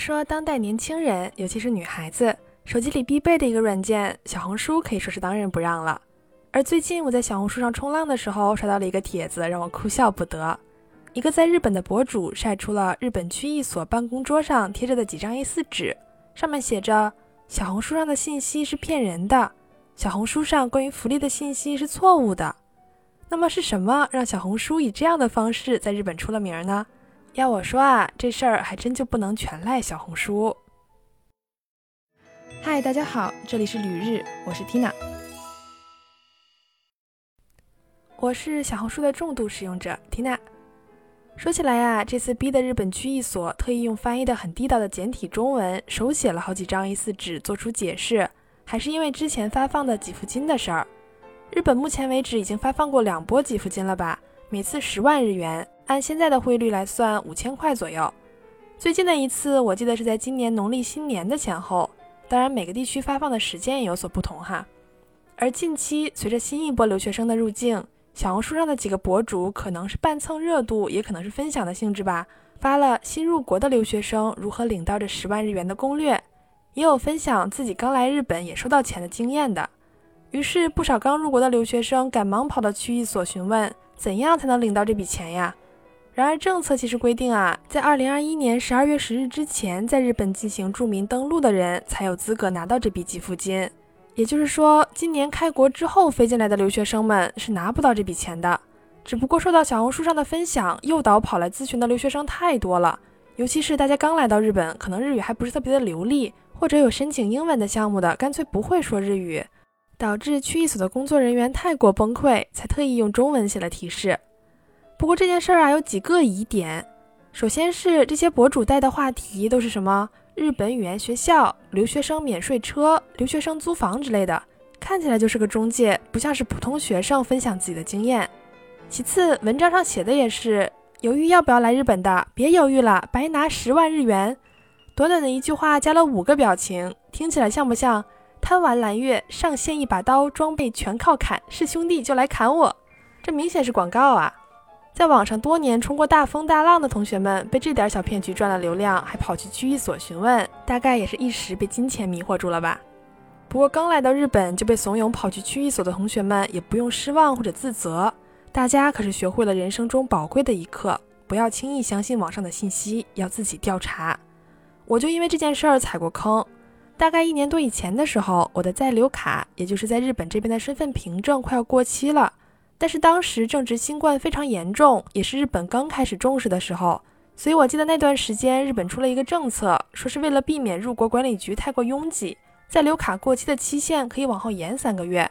说当代年轻人，尤其是女孩子，手机里必备的一个软件小红书可以说是当仁不让了。而最近我在小红书上冲浪的时候，刷到了一个帖子，让我哭笑不得。一个在日本的博主晒出了日本区一所办公桌上贴着的几张 A4 纸，上面写着：“小红书上的信息是骗人的，小红书上关于福利的信息是错误的。”那么是什么让小红书以这样的方式在日本出了名呢？要我说啊，这事儿还真就不能全赖小红书。嗨，大家好，这里是旅日，我是 Tina。我是小红书的重度使用者 Tina。说起来呀，这次逼的日本区一所特意用翻译的很地道的简体中文手写了好几张 A4 纸做出解释，还是因为之前发放的给付金的事儿。日本目前为止已经发放过两波给付金了吧？每次十万日元，按现在的汇率来算五千块左右。最近的一次我记得是在今年农历新年的前后，当然每个地区发放的时间也有所不同哈。而近期随着新一波留学生的入境，小红书上的几个博主可能是半蹭热度，也可能是分享的性质吧，发了新入国的留学生如何领到这十万日元的攻略，也有分享自己刚来日本也收到钱的经验的。于是不少刚入国的留学生赶忙跑到区域所询问，怎样才能领到这笔钱呀？然而政策其实规定啊，在二零二一年十二月十日之前在日本进行住民登录的人才有资格拿到这笔给付金。也就是说，今年开国之后飞进来的留学生们是拿不到这笔钱的。只不过受到小红书上的分享诱导跑来咨询的留学生太多了，尤其是大家刚来到日本，可能日语还不是特别的流利，或者有申请英文的项目的，干脆不会说日语，导致区一所的工作人员太过崩溃，才特意用中文写了提示。不过这件事儿啊，有几个疑点。首先是这些博主带的话题都是什么？日本语言学校、留学生免税车、留学生租房之类的，看起来就是个中介，不像是普通学生分享自己的经验。其次，文章上写的也是，犹豫要不要来日本的，别犹豫了，白拿十万日元。短短的一句话加了五个表情，听起来像不像贪玩蓝月上线一把刀，装备全靠砍，是兄弟就来砍我？这明显是广告啊！在网上多年冲过大风大浪的同学们，被这点小骗局赚了流量，还跑去区域所询问，大概也是一时被金钱迷惑住了吧。不过刚来到日本就被怂恿跑去区域所的同学们，也不用失望或者自责，大家可是学会了人生中宝贵的一课：不要轻易相信网上的信息，要自己调查。我就因为这件事儿踩过坑。大概一年多以前的时候，我的在留卡，也就是在日本这边的身份凭证快要过期了。但是当时正值新冠非常严重，也是日本刚开始重视的时候，所以我记得那段时间日本出了一个政策，说是为了避免入国管理局太过拥挤，在留卡过期的期限可以往后延三个月。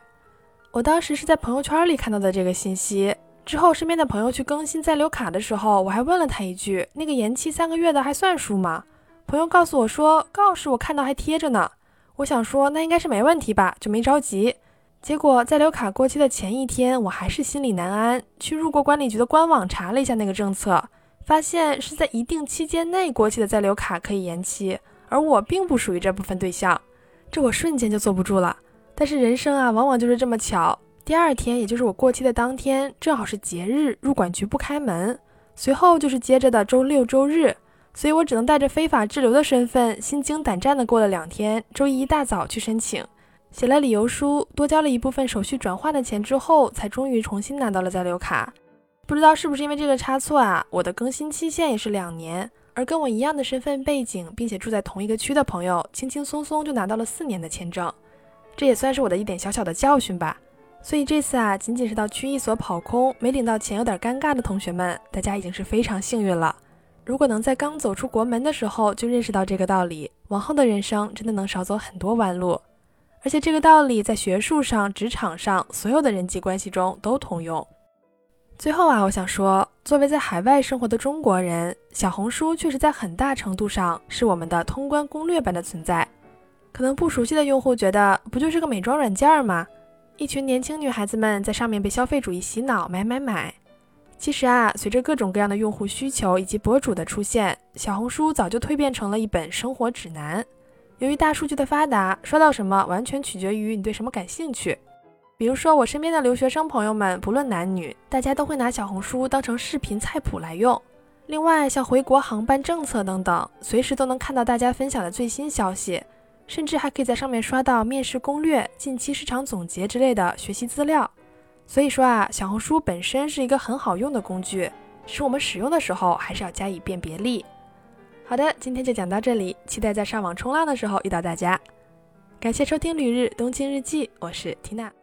我当时是在朋友圈里看到的这个信息，之后身边的朋友去更新在留卡的时候，我还问了他一句：“那个延期三个月的还算数吗？”朋友告诉我说：“告示我看到还贴着呢。”我想说那应该是没问题吧，就没着急。结果在留卡过期的前一天，我还是心里难安，去入国管理局的官网查了一下那个政策，发现是在一定期间内过期的在留卡可以延期，而我并不属于这部分对象，这我瞬间就坐不住了。但是人生啊，往往就是这么巧，第二天，也就是我过期的当天，正好是节日，入管局不开门，随后就是接着的周六周日，所以我只能带着非法滞留的身份，心惊胆战的过了两天，周一一大早去申请。写了理由书，多交了一部分手续转换的钱之后，才终于重新拿到了在留卡。不知道是不是因为这个差错啊，我的更新期限也是两年，而跟我一样的身份背景，并且住在同一个区的朋友，轻轻松松就拿到了四年的签证。这也算是我的一点小小的教训吧。所以这次啊，仅仅是到区一所跑空，没领到钱有点尴尬的同学们，大家已经是非常幸运了。如果能在刚走出国门的时候就认识到这个道理，往后的人生真的能少走很多弯路。而且这个道理在学术上、职场上所有的人际关系中都通用。最后啊，我想说，作为在海外生活的中国人，小红书确实在很大程度上是我们的通关攻略般的存在。可能不熟悉的用户觉得，不就是个美妆软件吗？一群年轻女孩子们在上面被消费主义洗脑，买买买。其实啊，随着各种各样的用户需求以及博主的出现，小红书早就蜕变成了一本生活指南。由于大数据的发达，刷到什么完全取决于你对什么感兴趣。比如说，我身边的留学生朋友们，不论男女，大家都会拿小红书当成视频菜谱来用。另外，像回国航班政策等等，随时都能看到大家分享的最新消息，甚至还可以在上面刷到面试攻略、近期市场总结之类的学习资料。所以说啊，小红书本身是一个很好用的工具，是我们使用的时候还是要加以辨别力。好的，今天就讲到这里，期待在上网冲浪的时候遇到大家。感谢收听《旅日东京日记》，我是缇娜。